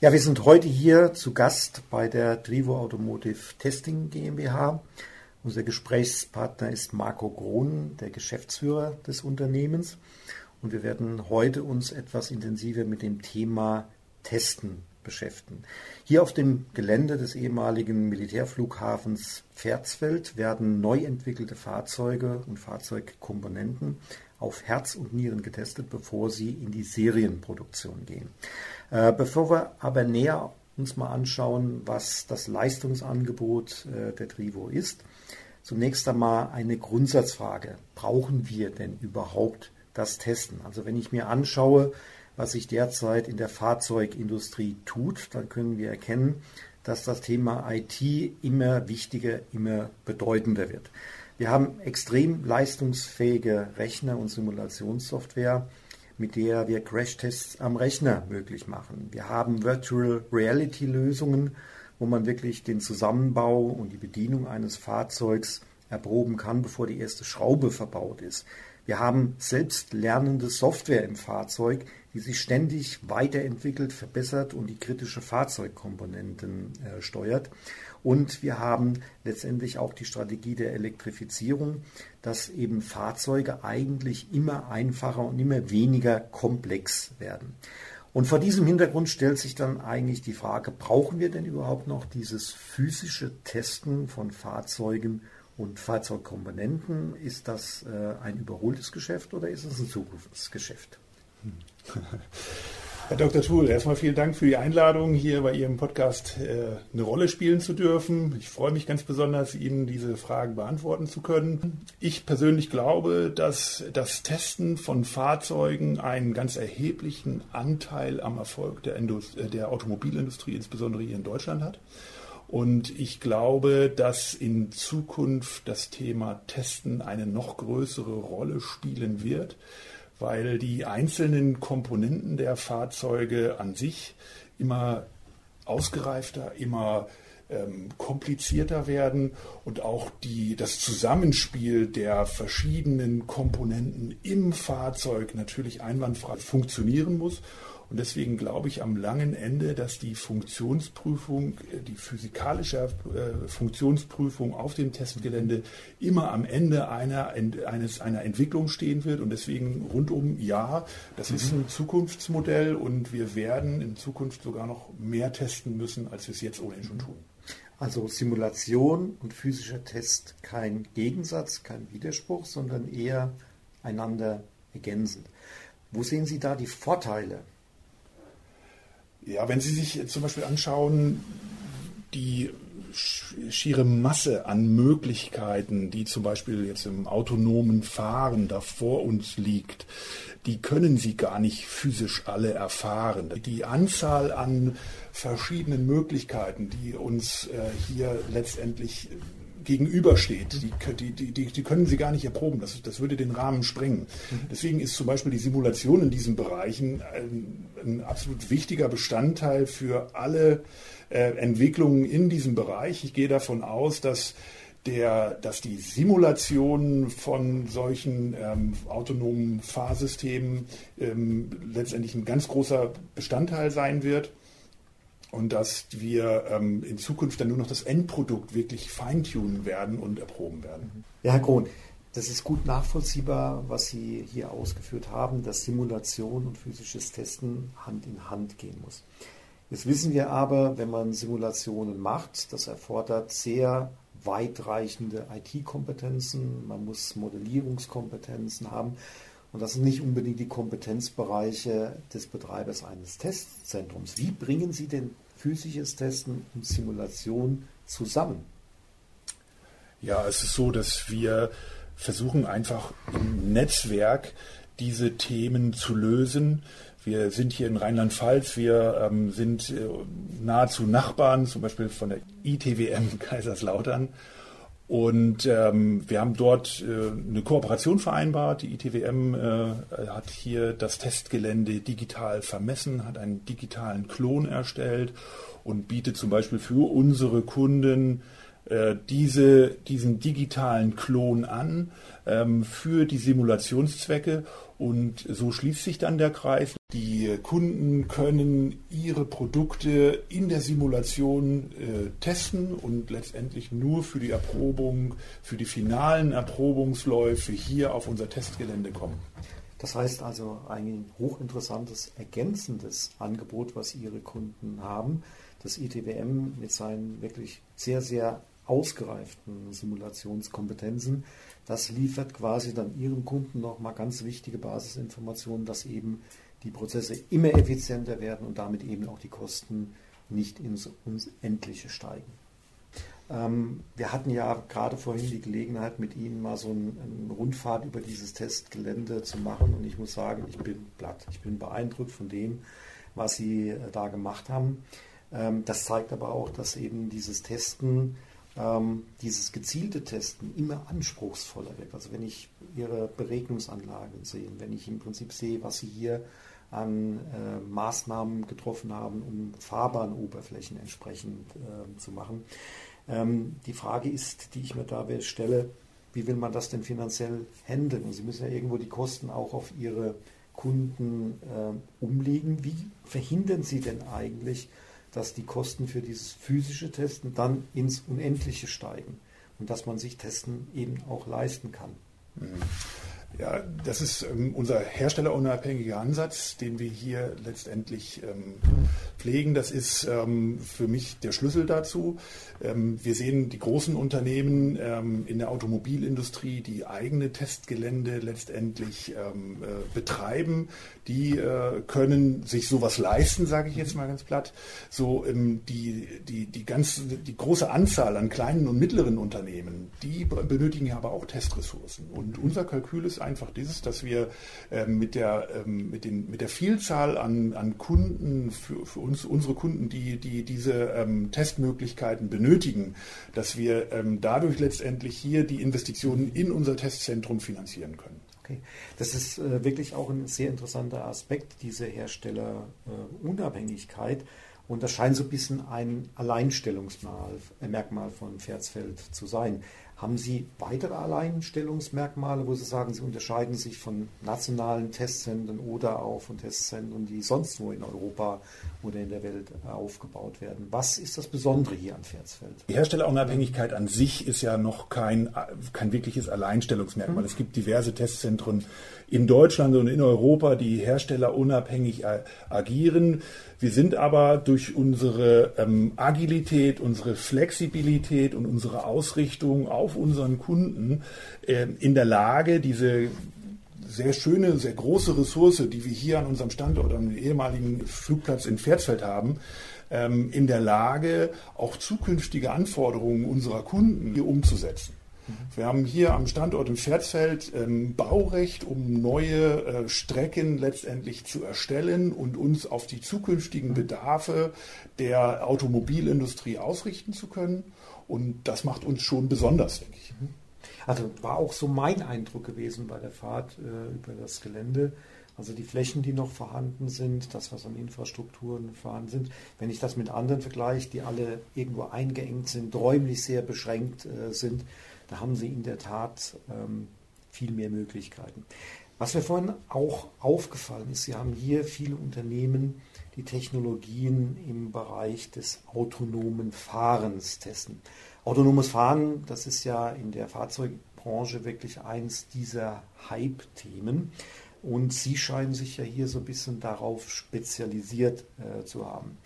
Ja, wir sind heute hier zu Gast bei der Trivo Automotive Testing GmbH. Unser Gesprächspartner ist Marco Krohn, der Geschäftsführer des Unternehmens. Und wir werden heute uns etwas intensiver mit dem Thema Testen beschäftigen. Hier auf dem Gelände des ehemaligen Militärflughafens Pferdsfeld werden neu entwickelte Fahrzeuge und Fahrzeugkomponenten auf Herz und Nieren getestet, bevor sie in die Serienproduktion gehen. Äh, bevor wir aber näher uns mal anschauen, was das Leistungsangebot äh, der Trivo ist, zunächst einmal eine Grundsatzfrage. Brauchen wir denn überhaupt das Testen? Also wenn ich mir anschaue, was sich derzeit in der Fahrzeugindustrie tut, dann können wir erkennen, dass das Thema IT immer wichtiger, immer bedeutender wird. Wir haben extrem leistungsfähige Rechner und Simulationssoftware, mit der wir Crashtests am Rechner möglich machen. Wir haben Virtual Reality Lösungen, wo man wirklich den Zusammenbau und die Bedienung eines Fahrzeugs erproben kann, bevor die erste Schraube verbaut ist. Wir haben selbstlernende Software im Fahrzeug, die sich ständig weiterentwickelt, verbessert und die kritische Fahrzeugkomponenten äh, steuert. Und wir haben letztendlich auch die Strategie der Elektrifizierung, dass eben Fahrzeuge eigentlich immer einfacher und immer weniger komplex werden. Und vor diesem Hintergrund stellt sich dann eigentlich die Frage, brauchen wir denn überhaupt noch dieses physische Testen von Fahrzeugen und Fahrzeugkomponenten? Ist das äh, ein überholtes Geschäft oder ist es ein Zukunftsgeschäft? Herr Dr. Thul, erstmal vielen Dank für die Einladung, hier bei Ihrem Podcast äh, eine Rolle spielen zu dürfen. Ich freue mich ganz besonders, Ihnen diese Fragen beantworten zu können. Ich persönlich glaube, dass das Testen von Fahrzeugen einen ganz erheblichen Anteil am Erfolg der, Indust äh, der Automobilindustrie, insbesondere hier in Deutschland hat. Und ich glaube, dass in Zukunft das Thema Testen eine noch größere Rolle spielen wird, weil die einzelnen Komponenten der Fahrzeuge an sich immer ausgereifter, immer ähm, komplizierter werden und auch die, das Zusammenspiel der verschiedenen Komponenten im Fahrzeug natürlich einwandfrei funktionieren muss. Und deswegen glaube ich am langen Ende, dass die Funktionsprüfung, äh, die physikalische äh, Funktionsprüfung auf dem Testgelände immer am Ende einer, eines, einer Entwicklung stehen wird. Und deswegen rundum, ja, das mhm. ist ein Zukunftsmodell und wir werden in Zukunft sogar noch mehr testen müssen, als wir es jetzt ohnehin schon tun. Also Simulation und physischer Test kein Gegensatz, kein Widerspruch, sondern eher einander ergänzend. Wo sehen Sie da die Vorteile ja, wenn Sie sich zum Beispiel anschauen, die schiere Masse an Möglichkeiten, die zum Beispiel jetzt im autonomen Fahren da vor uns liegt, die können Sie gar nicht physisch alle erfahren. Die Anzahl an verschiedenen Möglichkeiten, die uns äh, hier letztendlich gegenübersteht. Die, die, die, die können sie gar nicht erproben. Das, das würde den Rahmen sprengen. Deswegen ist zum Beispiel die Simulation in diesen Bereichen ein, ein absolut wichtiger Bestandteil für alle äh, Entwicklungen in diesem Bereich. Ich gehe davon aus, dass der, dass die Simulation von solchen ähm, autonomen Fahrsystemen ähm, letztendlich ein ganz großer Bestandteil sein wird und dass wir ähm, in Zukunft dann nur noch das Endprodukt wirklich feintunen werden und erproben werden. Ja, Herr Krohn, das ist gut nachvollziehbar, was Sie hier ausgeführt haben, dass Simulation und physisches Testen Hand in Hand gehen muss. Jetzt wissen wir aber, wenn man Simulationen macht, das erfordert sehr weitreichende IT-Kompetenzen, man muss Modellierungskompetenzen haben. Und das sind nicht unbedingt die Kompetenzbereiche des Betreibers eines Testzentrums. Wie bringen Sie denn physisches Testen und Simulation zusammen? Ja, es ist so, dass wir versuchen einfach im Netzwerk diese Themen zu lösen. Wir sind hier in Rheinland-Pfalz, wir ähm, sind äh, nahezu Nachbarn, zum Beispiel von der ITWM Kaiserslautern. Und ähm, wir haben dort äh, eine Kooperation vereinbart. Die ITWM äh, hat hier das Testgelände digital vermessen, hat einen digitalen Klon erstellt und bietet zum Beispiel für unsere Kunden äh, diese, diesen digitalen Klon an ähm, für die Simulationszwecke und so schließt sich dann der Kreis. Die Kunden können ihre Produkte in der Simulation äh, testen und letztendlich nur für die Erprobung, für die finalen Erprobungsläufe hier auf unser Testgelände kommen. Das heißt also ein hochinteressantes ergänzendes Angebot, was Ihre Kunden haben. Das ITWM mit seinen wirklich sehr, sehr ausgereiften Simulationskompetenzen, das liefert quasi dann Ihren Kunden nochmal ganz wichtige Basisinformationen, dass eben die Prozesse immer effizienter werden und damit eben auch die Kosten nicht ins Unendliche steigen. Ähm, wir hatten ja gerade vorhin die Gelegenheit, mit Ihnen mal so eine Rundfahrt über dieses Testgelände zu machen und ich muss sagen, ich bin platt. Ich bin beeindruckt von dem, was Sie äh, da gemacht haben. Ähm, das zeigt aber auch, dass eben dieses Testen, ähm, dieses gezielte Testen immer anspruchsvoller wird. Also wenn ich Ihre Beregnungsanlagen sehe, wenn ich im Prinzip sehe, was Sie hier an äh, Maßnahmen getroffen haben, um Fahrbahnoberflächen entsprechend äh, zu machen, ähm, die Frage ist, die ich mir da stelle, wie will man das denn finanziell handeln? Und Sie müssen ja irgendwo die Kosten auch auf Ihre Kunden äh, umlegen. Wie verhindern Sie denn eigentlich, dass die Kosten für dieses physische Testen dann ins Unendliche steigen und dass man sich Testen eben auch leisten kann? Mhm. Ja, das ist ähm, unser herstellerunabhängiger Ansatz, den wir hier letztendlich ähm, pflegen. Das ist ähm, für mich der Schlüssel dazu. Ähm, wir sehen die großen Unternehmen ähm, in der Automobilindustrie, die eigene Testgelände letztendlich ähm, äh, betreiben. Die äh, können sich sowas leisten, sage ich jetzt mal ganz platt. So die, die, die, ganz, die große Anzahl an kleinen und mittleren Unternehmen, die benötigen ja aber auch Testressourcen. Und unser Kalkül ist einfach dieses, dass wir ähm, mit, der, ähm, mit, den, mit der Vielzahl an, an Kunden, für, für uns, unsere Kunden, die, die diese ähm, Testmöglichkeiten benötigen, dass wir ähm, dadurch letztendlich hier die Investitionen in unser Testzentrum finanzieren können. Okay. Das ist äh, wirklich auch ein sehr interessanter Aspekt, diese Herstellerunabhängigkeit. Äh, und das scheint so ein bisschen ein Alleinstellungsmerkmal von Pferdsfeld zu sein. Haben Sie weitere Alleinstellungsmerkmale, wo Sie sagen, Sie unterscheiden sich von nationalen Testzentren oder auch von Testzentren, die sonst nur in Europa oder in der Welt aufgebaut werden? Was ist das Besondere hier an Pferdsfeld? Die Herstellerunabhängigkeit an sich ist ja noch kein, kein wirkliches Alleinstellungsmerkmal. Mhm. Es gibt diverse Testzentren in Deutschland und in Europa, die herstellerunabhängig agieren. Wir sind aber durch unsere ähm, Agilität, unsere Flexibilität und unsere Ausrichtung auf unseren Kunden äh, in der Lage, diese sehr schöne, sehr große Ressource, die wir hier an unserem Standort, am ehemaligen Flugplatz in Pferdsfeld haben, ähm, in der Lage, auch zukünftige Anforderungen unserer Kunden hier umzusetzen. Wir haben hier am Standort im Pferdsfeld ähm, Baurecht, um neue äh, Strecken letztendlich zu erstellen und uns auf die zukünftigen Bedarfe der Automobilindustrie ausrichten zu können. Und das macht uns schon besonders, denke ich. Also war auch so mein Eindruck gewesen bei der Fahrt äh, über das Gelände. Also die Flächen, die noch vorhanden sind, das, was an Infrastrukturen vorhanden sind, wenn ich das mit anderen vergleiche, die alle irgendwo eingeengt sind, räumlich sehr beschränkt äh, sind, da haben Sie in der Tat ähm, viel mehr Möglichkeiten. Was mir vorhin auch aufgefallen ist, Sie haben hier viele Unternehmen, die Technologien im Bereich des autonomen Fahrens testen. Autonomes Fahren, das ist ja in der Fahrzeugbranche wirklich eins dieser Hype-Themen. Und Sie scheinen sich ja hier so ein bisschen darauf spezialisiert äh, zu haben.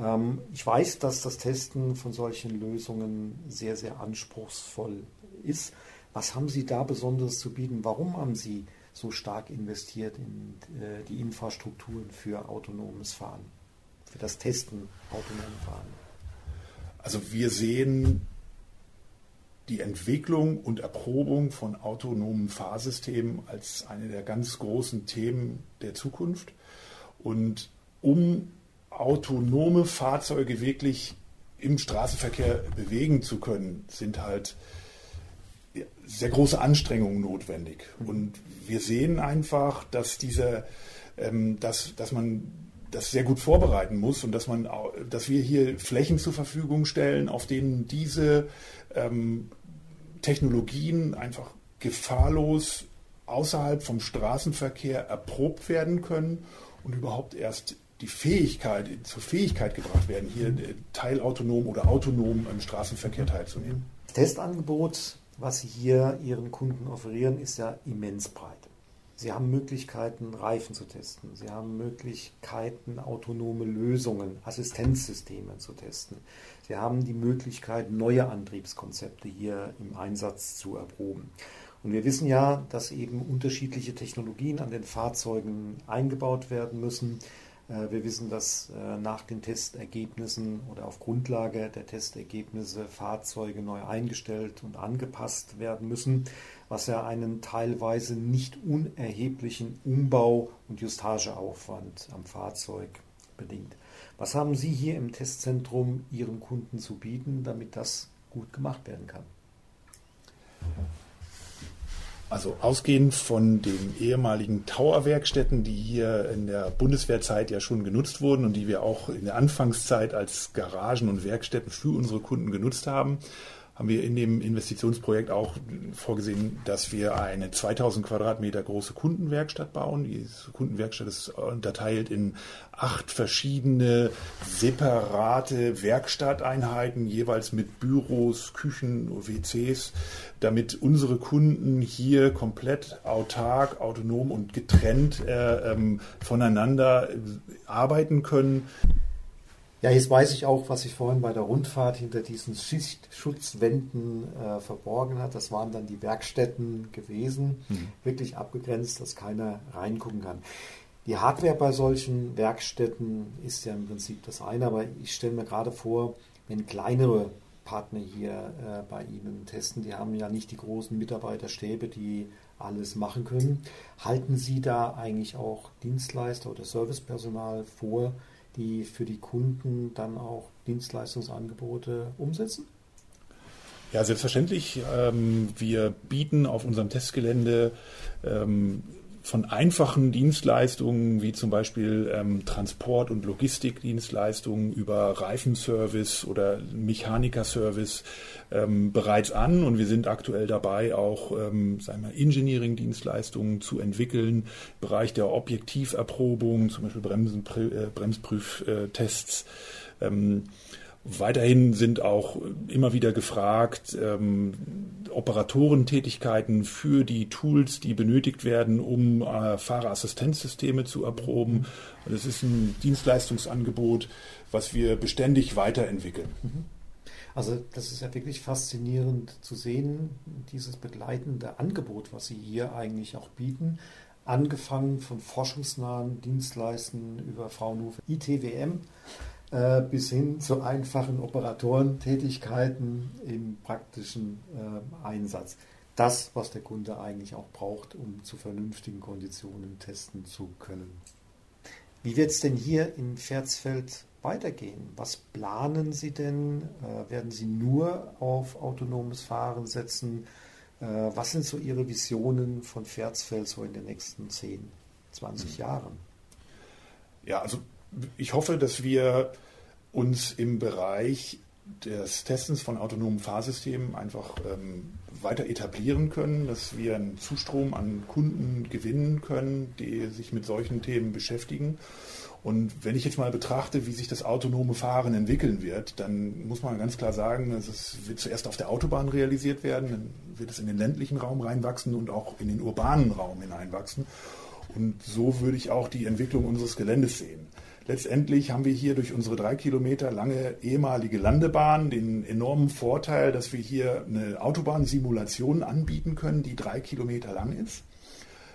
Ähm, ich weiß, dass das Testen von solchen Lösungen sehr, sehr anspruchsvoll ist. Was haben Sie da Besonderes zu bieten? Warum haben Sie so stark investiert in äh, die Infrastrukturen für autonomes Fahren, für das Testen autonomen Fahren? Also wir sehen die Entwicklung und Erprobung von autonomen Fahrsystemen als eine der ganz großen Themen der Zukunft. Und um autonome Fahrzeuge wirklich im Straßenverkehr bewegen zu können, sind halt sehr große Anstrengungen notwendig. Und wir sehen einfach, dass diese, ähm, dass, dass man das sehr gut vorbereiten muss und dass man, dass wir hier Flächen zur Verfügung stellen, auf denen diese ähm, Technologien einfach gefahrlos außerhalb vom Straßenverkehr erprobt werden können und überhaupt erst die Fähigkeit, zur Fähigkeit gebracht werden, hier äh, teilautonom oder autonom im Straßenverkehr teilzunehmen. Das Testangebot, was Sie hier Ihren Kunden offerieren, ist ja immens breit. Sie haben Möglichkeiten, Reifen zu testen. Sie haben Möglichkeiten, autonome Lösungen, Assistenzsysteme zu testen. Sie haben die Möglichkeit, neue Antriebskonzepte hier im Einsatz zu erproben. Und wir wissen ja, dass eben unterschiedliche Technologien an den Fahrzeugen eingebaut werden müssen. Äh, wir wissen, dass äh, nach den Testergebnissen oder auf Grundlage der Testergebnisse Fahrzeuge neu eingestellt und angepasst werden müssen was ja einen teilweise nicht unerheblichen Umbau- und Justageaufwand am Fahrzeug bedingt. Was haben Sie hier im Testzentrum Ihren Kunden zu bieten, damit das gut gemacht werden kann? Also ausgehend von den ehemaligen Tower-Werkstätten, die hier in der Bundeswehrzeit ja schon genutzt wurden und die wir auch in der Anfangszeit als Garagen und Werkstätten für unsere Kunden genutzt haben, haben wir in dem Investitionsprojekt auch vorgesehen, dass wir eine 2000 Quadratmeter große Kundenwerkstatt bauen. Die Kundenwerkstatt ist unterteilt in acht verschiedene separate Werkstatteinheiten, jeweils mit Büros, Küchen, WCs, damit unsere Kunden hier komplett autark, autonom und getrennt äh, ähm, voneinander arbeiten können. Ja, jetzt weiß ich auch, was sich vorhin bei der Rundfahrt hinter diesen Schichtschutzwänden äh, verborgen hat. Das waren dann die Werkstätten gewesen, mhm. wirklich abgegrenzt, dass keiner reingucken kann. Die Hardware bei solchen Werkstätten ist ja im Prinzip das eine, aber ich stelle mir gerade vor, wenn kleinere Partner hier äh, bei Ihnen testen, die haben ja nicht die großen Mitarbeiterstäbe, die alles machen können. Halten Sie da eigentlich auch Dienstleister oder Servicepersonal vor, die für die Kunden dann auch Dienstleistungsangebote umsetzen? Ja, selbstverständlich. Ähm, wir bieten auf unserem Testgelände ähm, von einfachen Dienstleistungen wie zum Beispiel ähm, Transport- und Logistikdienstleistungen über Reifenservice oder Mechanikerservice ähm, bereits an und wir sind aktuell dabei, auch ähm, sagen wir, Engineering-Dienstleistungen zu entwickeln, im Bereich der Objektiverprobung, zum Beispiel Bremsen, äh, Bremsprüftests. Ähm, Weiterhin sind auch immer wieder gefragt ähm, Operatorentätigkeiten für die Tools, die benötigt werden, um äh, Fahrerassistenzsysteme zu erproben. Das ist ein Dienstleistungsangebot, was wir beständig weiterentwickeln. Mhm. Also das ist ja wirklich faszinierend zu sehen, dieses begleitende Angebot, was Sie hier eigentlich auch bieten. Angefangen von forschungsnahen Dienstleistungen über Fraunhofer ITWM äh, bis hin zu einfachen Operatorentätigkeiten im praktischen äh, Einsatz. Das, was der Kunde eigentlich auch braucht, um zu vernünftigen Konditionen testen zu können. Wie wird es denn hier in Verzfeld weitergehen? Was planen Sie denn? Äh, werden Sie nur auf autonomes Fahren setzen? Äh, was sind so Ihre Visionen von Verzfeld so in den nächsten 10, 20 mhm. Jahren? Ja, also ich hoffe, dass wir uns im Bereich des Testens von autonomen Fahrsystemen einfach ähm, weiter etablieren können, dass wir einen Zustrom an Kunden gewinnen können, die sich mit solchen Themen beschäftigen. Und wenn ich jetzt mal betrachte, wie sich das autonome Fahren entwickeln wird, dann muss man ganz klar sagen, es wird zuerst auf der Autobahn realisiert werden, dann wird es in den ländlichen Raum reinwachsen und auch in den urbanen Raum hineinwachsen. Und so würde ich auch die Entwicklung unseres Geländes sehen. Letztendlich haben wir hier durch unsere drei Kilometer lange ehemalige Landebahn den enormen Vorteil, dass wir hier eine Autobahnsimulation anbieten können, die drei Kilometer lang ist.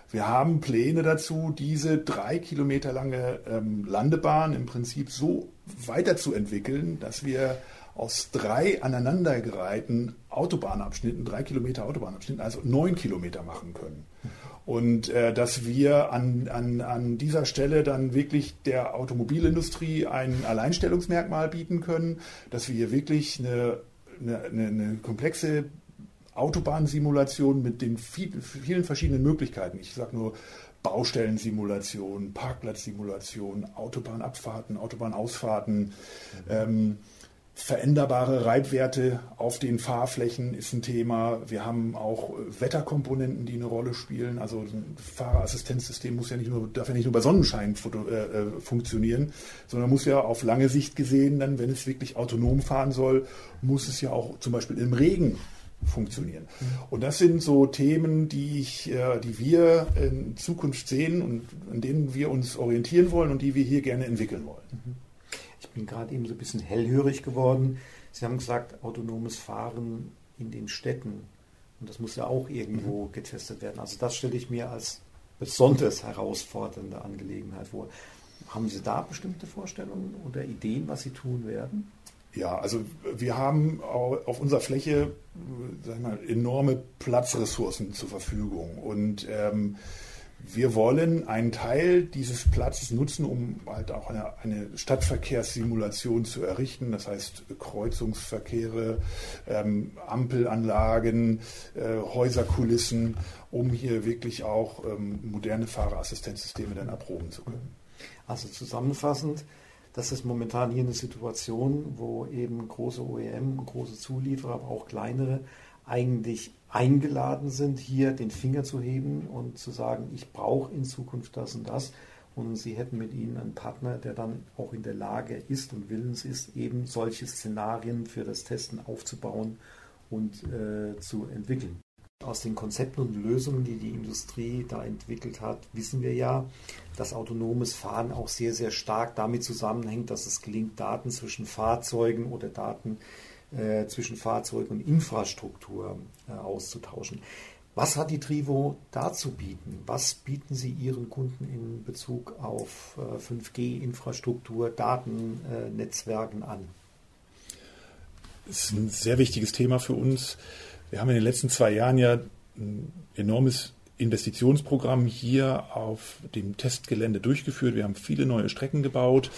Wir haben Pläne dazu, diese drei Kilometer lange ähm, Landebahn im Prinzip so weiterzuentwickeln, dass wir aus drei aneinandergereihten Autobahnabschnitten, drei Kilometer Autobahnabschnitten, also neun Kilometer machen können. Und äh, dass wir an, an, an dieser Stelle dann wirklich der Automobilindustrie ein Alleinstellungsmerkmal bieten können, dass wir hier wirklich eine, eine, eine komplexe Autobahnsimulation mit den vielen verschiedenen Möglichkeiten. Ich sage nur Baustellensimulation, Parkplatzsimulation, Autobahnabfahrten, Autobahnausfahrten. Mhm. Ähm, Veränderbare Reibwerte auf den Fahrflächen ist ein Thema. Wir haben auch Wetterkomponenten, die eine Rolle spielen. Also ein Fahrerassistenzsystem muss ja nicht nur, darf ja nicht nur bei Sonnenschein äh, äh, funktionieren, sondern muss ja auf lange Sicht gesehen, dann, wenn es wirklich autonom fahren soll, muss es ja auch zum Beispiel im Regen funktionieren. Und das sind so Themen, die, ich, äh, die wir in Zukunft sehen und an denen wir uns orientieren wollen und die wir hier gerne entwickeln wollen. Ich bin gerade eben so ein bisschen hellhörig geworden. Sie haben gesagt, autonomes Fahren in den Städten. Und das muss ja auch irgendwo mhm. getestet werden. Also das stelle ich mir als besonders herausfordernde Angelegenheit vor. Haben Sie da bestimmte Vorstellungen oder Ideen, was Sie tun werden? Ja, also wir haben auf unserer Fläche sagen wir mal, enorme Platzressourcen zur Verfügung. Und ähm, wir wollen einen Teil dieses Platzes nutzen, um halt auch eine, eine Stadtverkehrssimulation zu errichten. Das heißt Kreuzungsverkehre, ähm, Ampelanlagen, äh, Häuserkulissen, um hier wirklich auch ähm, moderne Fahrerassistenzsysteme dann erproben zu können. Also zusammenfassend, das ist momentan hier eine Situation, wo eben große OEM, große Zulieferer, aber auch kleinere eigentlich eingeladen sind, hier den Finger zu heben und zu sagen, ich brauche in Zukunft das und das. Und sie hätten mit ihnen einen Partner, der dann auch in der Lage ist und willens ist, eben solche Szenarien für das Testen aufzubauen und äh, zu entwickeln. Aus den Konzepten und Lösungen, die die Industrie da entwickelt hat, wissen wir ja, dass autonomes Fahren auch sehr, sehr stark damit zusammenhängt, dass es gelingt, Daten zwischen Fahrzeugen oder Daten äh, zwischen Fahrzeug und Infrastruktur äh, auszutauschen. Was hat die Trivo da zu bieten? Was bieten Sie Ihren Kunden in Bezug auf äh, 5G-Infrastruktur, Datennetzwerken an? Das ist ein sehr wichtiges Thema für uns. Wir haben in den letzten zwei Jahren ja ein enormes Investitionsprogramm hier auf dem Testgelände durchgeführt. Wir haben viele neue Strecken gebaut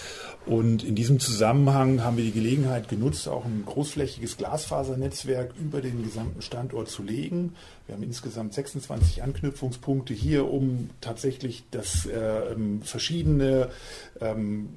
und in diesem Zusammenhang haben wir die Gelegenheit genutzt, auch ein großflächiges Glasfasernetzwerk über den gesamten Standort zu legen. Wir haben insgesamt 26 Anknüpfungspunkte hier, um tatsächlich das äh, verschiedene ähm,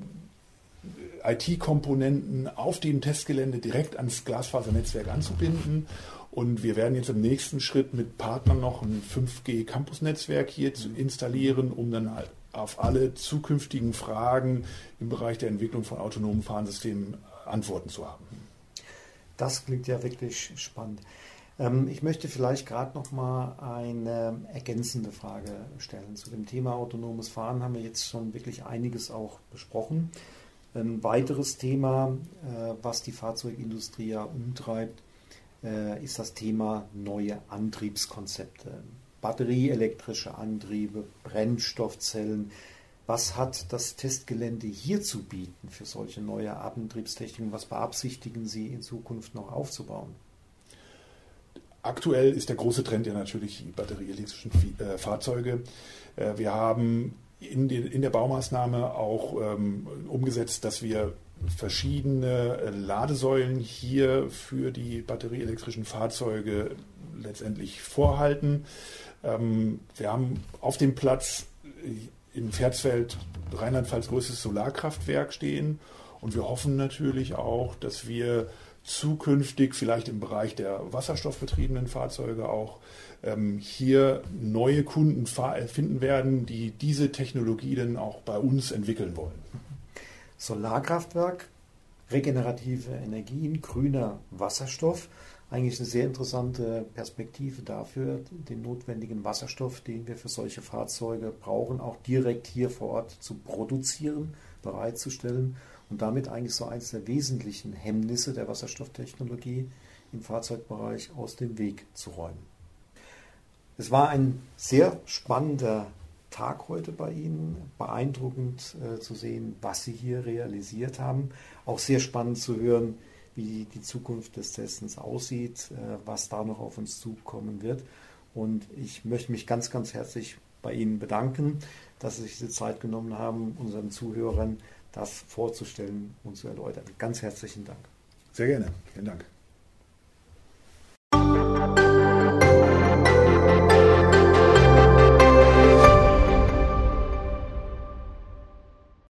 IT-Komponenten auf dem Testgelände direkt ans Glasfasernetzwerk anzubinden. Und wir werden jetzt im nächsten Schritt mit Partnern noch ein 5G-Campus-Netzwerk hier zu installieren, um dann halt auf alle zukünftigen Fragen im Bereich der Entwicklung von autonomen Fahrsystemen Antworten zu haben. Das klingt ja wirklich spannend. Ähm, ich möchte vielleicht gerade noch mal eine ergänzende Frage stellen. Zu dem Thema autonomes Fahren haben wir jetzt schon wirklich einiges auch besprochen. Ein weiteres Thema, äh, was die Fahrzeugindustrie ja umtreibt, äh, ist das Thema neue Antriebskonzepte. Batterieelektrische Antriebe, Brennstoffzellen. Was hat das Testgelände hier zu bieten für solche neue Antriebstechniken? Was beabsichtigen Sie in Zukunft noch aufzubauen? Aktuell ist der große Trend ja natürlich die batterieelektrischen äh, Fahrzeuge. Wir haben in, der Baumaßnahme auch ähm, umgesetzt, dass wir verschiedene äh, Ladesäulen hier für die batterieelektrischen Fahrzeuge letztendlich vorhalten. Ähm, wir haben auf dem Platz äh, in Pferdsfeld Rheinland-Pfalz größtes Solarkraftwerk stehen und wir hoffen natürlich auch, dass wir zukünftig vielleicht im Bereich der wasserstoffbetriebenen Fahrzeuge auch ähm, hier neue Kunden finden werden, die diese Technologie dann auch bei uns entwickeln wollen. Solarkraftwerk, regenerative Energien, grüner Wasserstoff. Eigentlich eine sehr interessante Perspektive dafür, den notwendigen Wasserstoff, den wir für solche Fahrzeuge brauchen, auch direkt hier vor Ort zu produzieren, bereitzustellen und damit eigentlich so eines der wesentlichen Hemmnisse der Wasserstofftechnologie im Fahrzeugbereich aus dem Weg zu räumen. Es war ein sehr spannender Tag heute bei Ihnen. Beeindruckend äh, zu sehen, was Sie hier realisiert haben. Auch sehr spannend zu hören, wie die Zukunft des Testens aussieht, äh, was da noch auf uns zukommen wird. Und ich möchte mich ganz, ganz herzlich bei Ihnen bedanken, dass Sie sich diese Zeit genommen haben, unseren Zuhörern das vorzustellen und zu erläutern. Ganz herzlichen Dank. Sehr gerne. Vielen Dank.